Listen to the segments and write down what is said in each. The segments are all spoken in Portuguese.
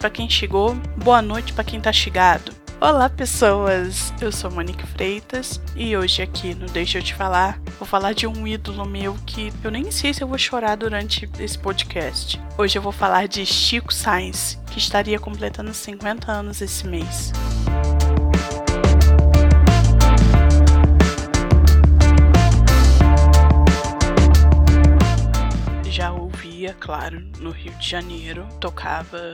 para quem chegou, boa noite para quem tá chegado. Olá, pessoas! Eu sou Monique Freitas e hoje aqui no Deixa eu te falar, vou falar de um ídolo meu que eu nem sei se eu vou chorar durante esse podcast. Hoje eu vou falar de Chico Sainz, que estaria completando 50 anos esse mês. claro, no Rio de Janeiro, tocava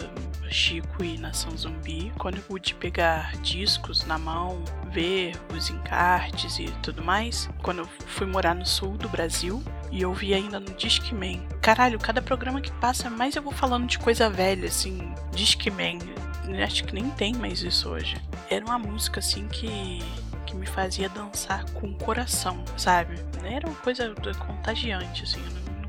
Chico e Nação Zumbi. Quando eu pude pegar discos na mão, ver os encartes e tudo mais, quando eu fui morar no sul do Brasil, e eu vi ainda no Discman. Caralho, cada programa que passa, mais eu vou falando de coisa velha, assim, Discman. Acho que nem tem mais isso hoje. Era uma música assim que que me fazia dançar com o coração, sabe? Era uma coisa contagiante, assim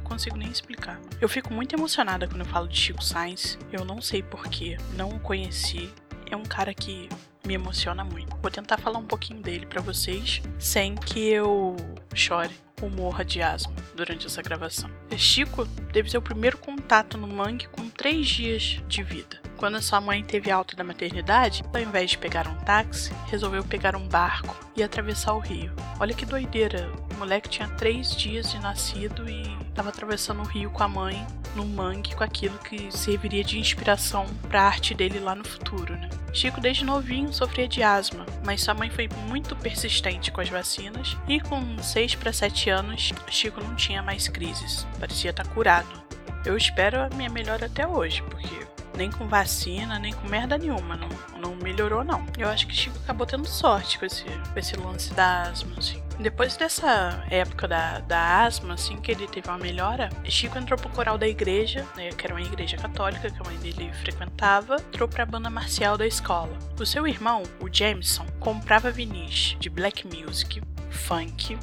consigo nem explicar. Eu fico muito emocionada quando eu falo de Chico Sainz. Eu não sei porquê, não o conheci. É um cara que me emociona muito. Vou tentar falar um pouquinho dele para vocês sem que eu chore ou morra de asma durante essa gravação. Chico teve seu primeiro contato no mangue com três dias de vida. Quando sua mãe teve alta da maternidade, ao invés de pegar um táxi, resolveu pegar um barco e atravessar o rio. Olha que doideira, o moleque tinha três dias de nascido e estava atravessando o rio com a mãe no mangue com aquilo que serviria de inspiração para a arte dele lá no futuro, né? Chico desde novinho sofria de asma, mas sua mãe foi muito persistente com as vacinas e com 6 para 7 anos, Chico não tinha mais crises, parecia estar tá curado. Eu espero a minha melhora até hoje, porque nem com vacina, nem com merda nenhuma. Não, não melhorou, não. Eu acho que Chico acabou tendo sorte com esse, com esse lance da asma, assim. Depois dessa época da, da asma, assim, que ele teve uma melhora, Chico entrou pro coral da igreja, né, que era uma igreja católica que a mãe dele frequentava, entrou pra banda marcial da escola. O seu irmão, o Jameson, comprava vinis de black music, funk,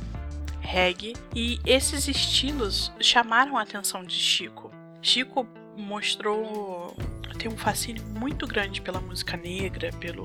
reggae, e esses estilos chamaram a atenção de Chico. Chico mostrou tem um fascínio muito grande pela música negra, pelo,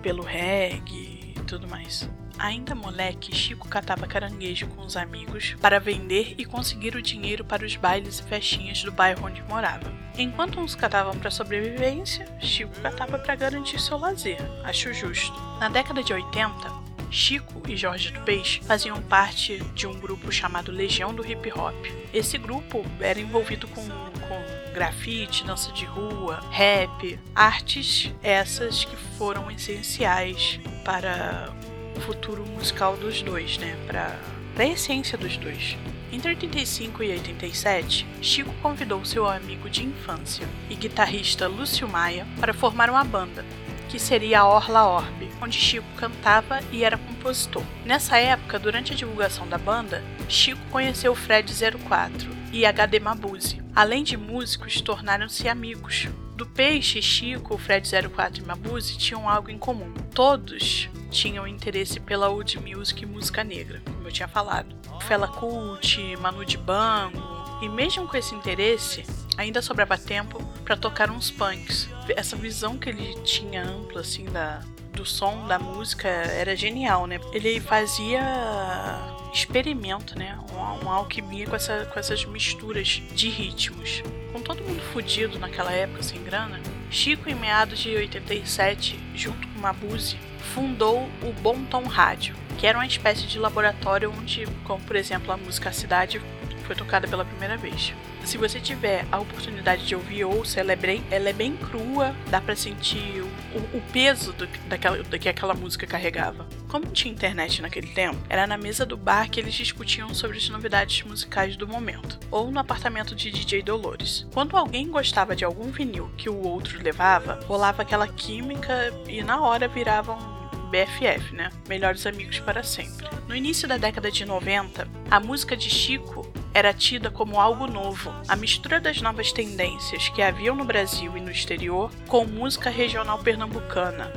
pelo reggae e tudo mais. Ainda moleque, Chico catava caranguejo com os amigos para vender e conseguir o dinheiro para os bailes e festinhas do bairro onde morava. Enquanto uns catavam para sobrevivência, Chico catava para garantir seu lazer. Acho justo. Na década de 80, Chico e Jorge do Peixe faziam parte de um grupo chamado Legião do Hip Hop. Esse grupo era envolvido com, com grafite, dança de rua, rap, artes essas que foram essenciais para o futuro musical dos dois, né? Para a essência dos dois. Entre 85 e 87, Chico convidou seu amigo de infância e guitarrista Lúcio Maia para formar uma banda, que seria a Orla Orbe, onde Chico cantava e era compositor. Nessa época, durante a divulgação da banda, Chico conheceu Fred 04 e HD Mabuse. Além de músicos, tornaram-se amigos. Do Peixe, Chico, Fred 04 e Mabuse tinham algo em comum. Todos tinham interesse pela old music e música negra, como eu tinha falado. Fela Kuti, Manu Dibango, e mesmo com esse interesse, ainda sobrava tempo para tocar uns punks. Essa visão que ele tinha ampla assim da do som da música era genial, né? Ele fazia experimento, né? Uma, uma alquimia com, essa, com essas misturas de ritmos. Com todo mundo fudido naquela época, sem grana, Chico, em meados de 87, junto com Mabuse, fundou o Bom Tom Rádio, que era uma espécie de laboratório onde, como por exemplo a música Cidade, foi tocada pela primeira vez. Se você tiver a oportunidade de ouvir ouça, ela é bem, ela é bem crua, dá para sentir o, o peso do, daquela, do que aquela música carregava. Como tinha internet naquele tempo, era na mesa do bar que eles discutiam sobre as novidades musicais do momento, ou no apartamento de DJ Dolores. Quando alguém gostava de algum vinil que o outro levava, rolava aquela química e na hora viravam BFF, né? Melhores amigos para sempre. No início da década de 90, a música de Chico era tida como algo novo, a mistura das novas tendências que haviam no Brasil e no exterior com música regional pernambucana.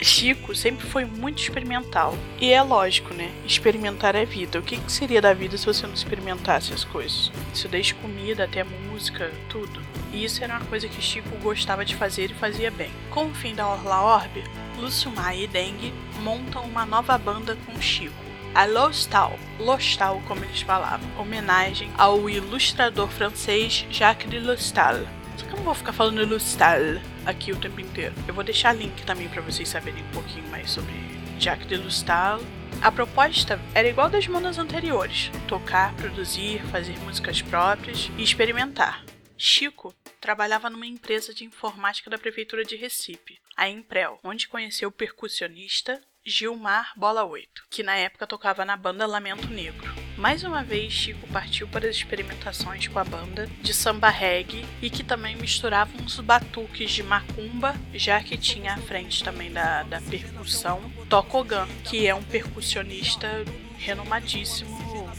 Chico sempre foi muito experimental. E é lógico, né? Experimentar é vida. O que, que seria da vida se você não experimentasse as coisas? Isso desde comida até música, tudo. E isso era uma coisa que Chico gostava de fazer e fazia bem. Com o fim da Orla Orbe, Lúcio Maia e Dengue montam uma nova banda com Chico a Lostal, Lostal como eles falavam, homenagem ao ilustrador francês Jacques de Lostal. Só que eu não vou ficar falando Lostal aqui o tempo inteiro. Eu vou deixar link também para vocês saberem um pouquinho mais sobre Jacques de Lustal. A proposta era igual das bandas anteriores: tocar, produzir, fazer músicas próprias e experimentar. Chico trabalhava numa empresa de informática da prefeitura de Recife, a Imprel, onde conheceu o percussionista Gilmar Bola 8, que na época tocava na banda Lamento Negro. Mais uma vez, Chico partiu para as experimentações com a banda de samba reggae e que também misturava uns batuques de macumba, já que tinha à frente também da, da percussão Tokogan, que é um percussionista renomadíssimo,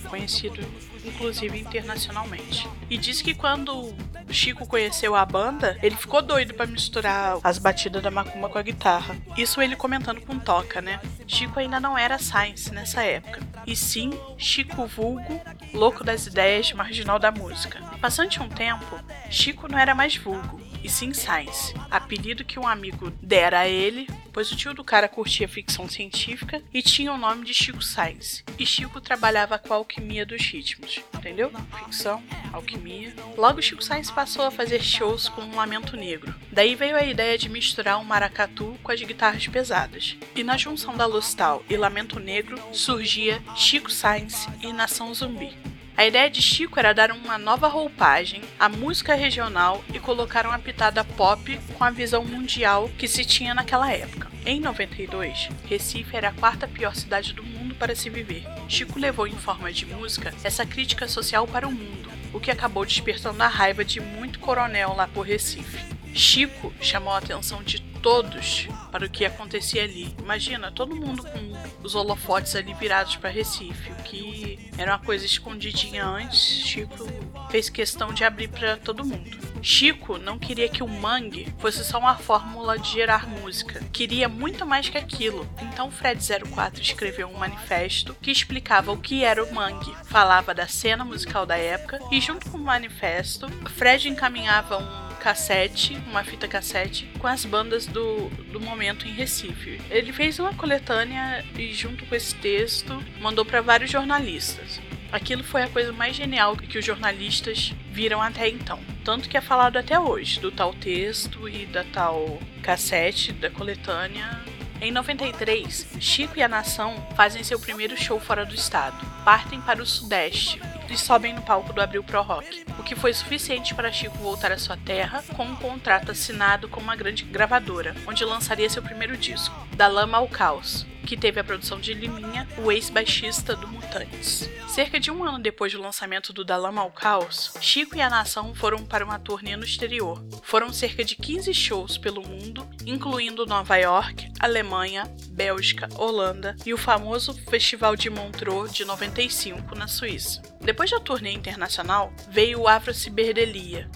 conhecido inclusive internacionalmente. E diz que quando Chico conheceu a banda, ele ficou doido para misturar as batidas da macumba com a guitarra. Isso ele comentando com Toca, né? Chico ainda não era Science nessa época. E sim, Chico Vulgo, louco das ideias, marginal da música. Passante um tempo, Chico não era mais vulgo, e sim Science, apelido que um amigo dera a ele, pois o tio do cara curtia ficção científica e tinha o nome de Chico Science. E Chico trabalhava com a alquimia dos ritmos, entendeu? Ficção, alquimia. Logo Chico Science passou a fazer shows com um lamento negro. Daí veio a ideia de misturar um maracatu com as guitarras pesadas. E na junção da Lustal e Lamento Negro surgia Chico Science e Nação Zumbi. A ideia de Chico era dar uma nova roupagem à música regional e colocar uma pitada pop com a visão mundial que se tinha naquela época. Em 92, Recife era a quarta pior cidade do mundo para se viver. Chico levou em forma de música essa crítica social para o mundo, o que acabou despertando a raiva de muito coronel lá por Recife. Chico chamou a atenção de todos para o que acontecia ali. Imagina, todo mundo com os holofotes ali virados para Recife, o que era uma coisa escondidinha antes. Chico fez questão de abrir para todo mundo. Chico não queria que o mangue fosse só uma fórmula de gerar música, queria muito mais que aquilo. Então Fred 04 escreveu um manifesto que explicava o que era o mangue, falava da cena musical da época e junto com o manifesto, Fred encaminhava um cassete, uma fita cassete, com as bandas do, do momento em Recife. Ele fez uma coletânea e, junto com esse texto, mandou para vários jornalistas. Aquilo foi a coisa mais genial que os jornalistas viram até então. Tanto que é falado até hoje do tal texto e da tal cassete, da coletânea. Em 93, Chico e a Nação fazem seu primeiro show fora do estado. Partem para o Sudeste e sobem no palco do Abril Pro Rock, o que foi suficiente para Chico voltar à sua terra com um contrato assinado com uma grande gravadora, onde lançaria seu primeiro disco, Da Lama ao Caos, que teve a produção de Liminha, o ex-baixista do Mutantes. Cerca de um ano depois do lançamento do Da Lama ao Caos, Chico e a Nação foram para uma turnê no exterior. Foram cerca de 15 shows pelo mundo, incluindo Nova York, Alemanha, Bélgica, Holanda e o famoso Festival de Montreux de 95 na Suíça. Depois da turnê internacional, veio Afro Ciberdelia,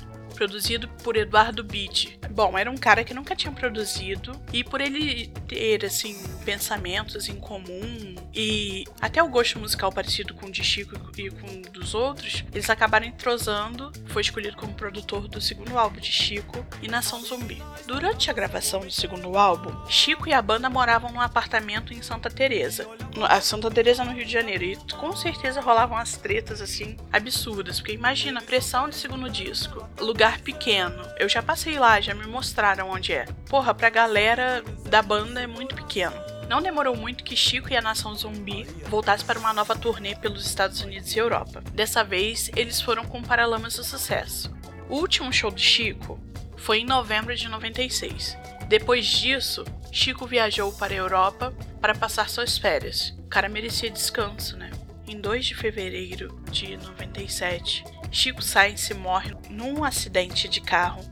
produzido por Eduardo Bide. Bom, era um cara que nunca tinha produzido e por ele ter assim pensamentos em comum e até o gosto musical parecido com o de Chico e com o dos outros, eles acabaram entrosando. Foi escolhido como produtor do segundo álbum de Chico e Nação Zumbi. Durante a gravação do segundo álbum, Chico e a banda moravam num apartamento em Santa Teresa, a Santa Teresa no Rio de Janeiro, e com certeza rolavam as tretas assim absurdas, porque imagina a pressão de segundo disco, lugar pequeno. Eu já passei lá, já me mostraram onde é. Porra, pra galera da banda é muito pequeno. Não demorou muito que Chico e a Nação Zumbi voltassem para uma nova turnê pelos Estados Unidos e Europa. Dessa vez, eles foram com Paralamas do Sucesso. O último show do Chico foi em novembro de 96. Depois disso, Chico viajou para a Europa para passar suas férias. O cara merecia descanso, né? Em 2 de fevereiro de 97, Chico Sainz morre num acidente de carro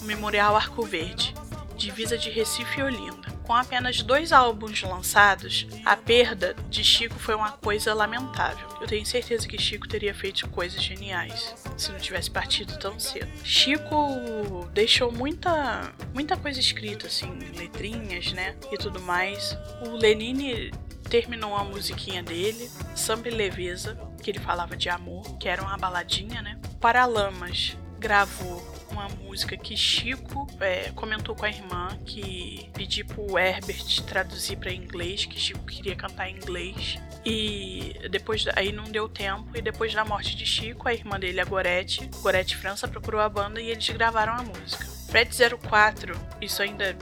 no Memorial Arco Verde, divisa de Recife e Olinda. Com apenas dois álbuns lançados, a perda de Chico foi uma coisa lamentável. Eu tenho certeza que Chico teria feito coisas geniais se não tivesse partido tão cedo. Chico deixou muita, muita coisa escrita, assim, letrinhas, né? E tudo mais. O Lenine terminou a musiquinha dele, Samba e Leveza, que ele falava de amor, que era uma baladinha, né? Paralamas gravou uma música que Chico é, comentou com a irmã que pediu pro Herbert traduzir para inglês, que Chico queria cantar em inglês. E depois aí não deu tempo e depois da morte de Chico, a irmã dele, a Gorete, Gorete França procurou a banda e eles gravaram a música. Fred 04, isso ainda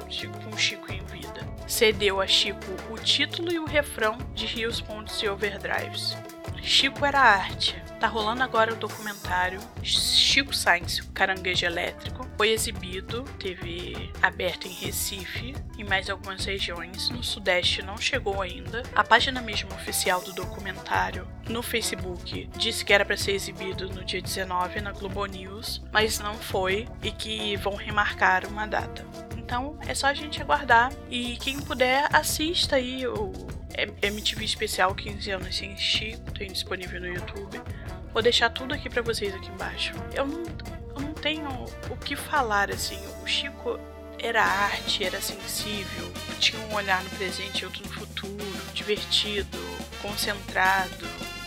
com Chico em vida, cedeu a Chico o título e o refrão de Rios, Pontos e Overdrives. Chico era arte. Tá rolando agora o documentário Chico Science, o Caranguejo Elétrico. Foi exibido, teve aberto em Recife, em mais algumas regiões. No Sudeste não chegou ainda. A página mesmo oficial do documentário no Facebook disse que era para ser exibido no dia 19 na Globo News, mas não foi e que vão remarcar uma data. Então é só a gente aguardar e quem puder assista aí o MTV Especial 15 anos sem Chico, tem disponível no YouTube. Vou deixar tudo aqui para vocês aqui embaixo. Eu não tenho o que falar assim. O Chico era arte, era sensível, tinha um olhar no presente e outro no futuro, divertido, concentrado,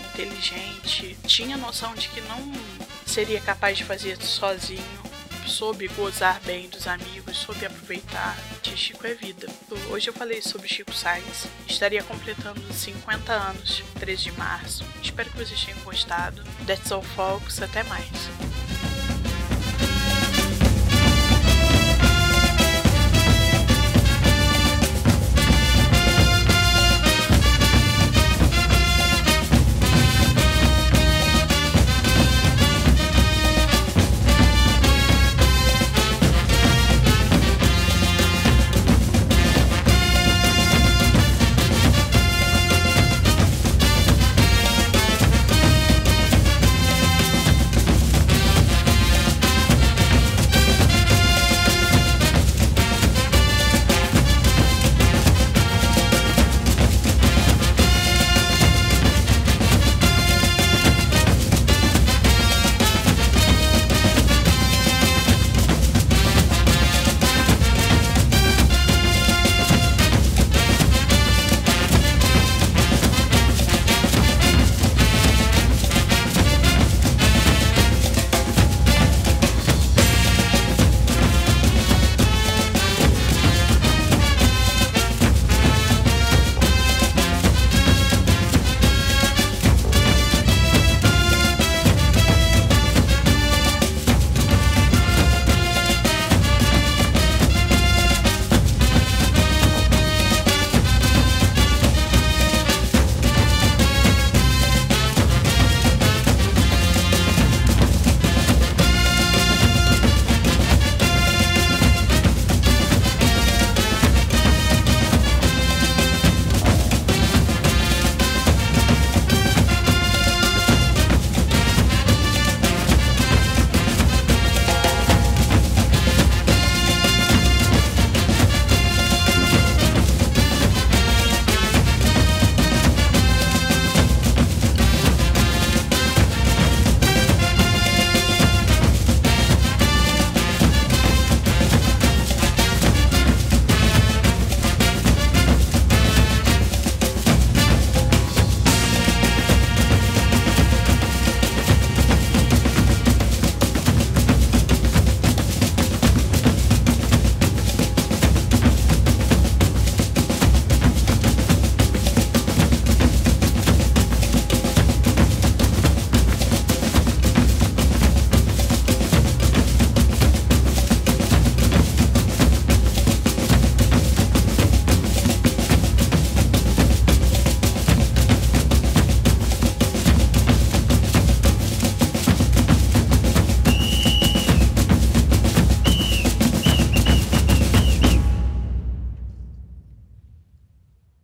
inteligente, tinha noção de que não seria capaz de fazer sozinho soube gozar bem dos amigos, soube aproveitar de Chico é vida. Hoje eu falei sobre Chico Sainz, estaria completando 50 anos, 13 de março. Espero que vocês tenham gostado. That's all folks, até mais.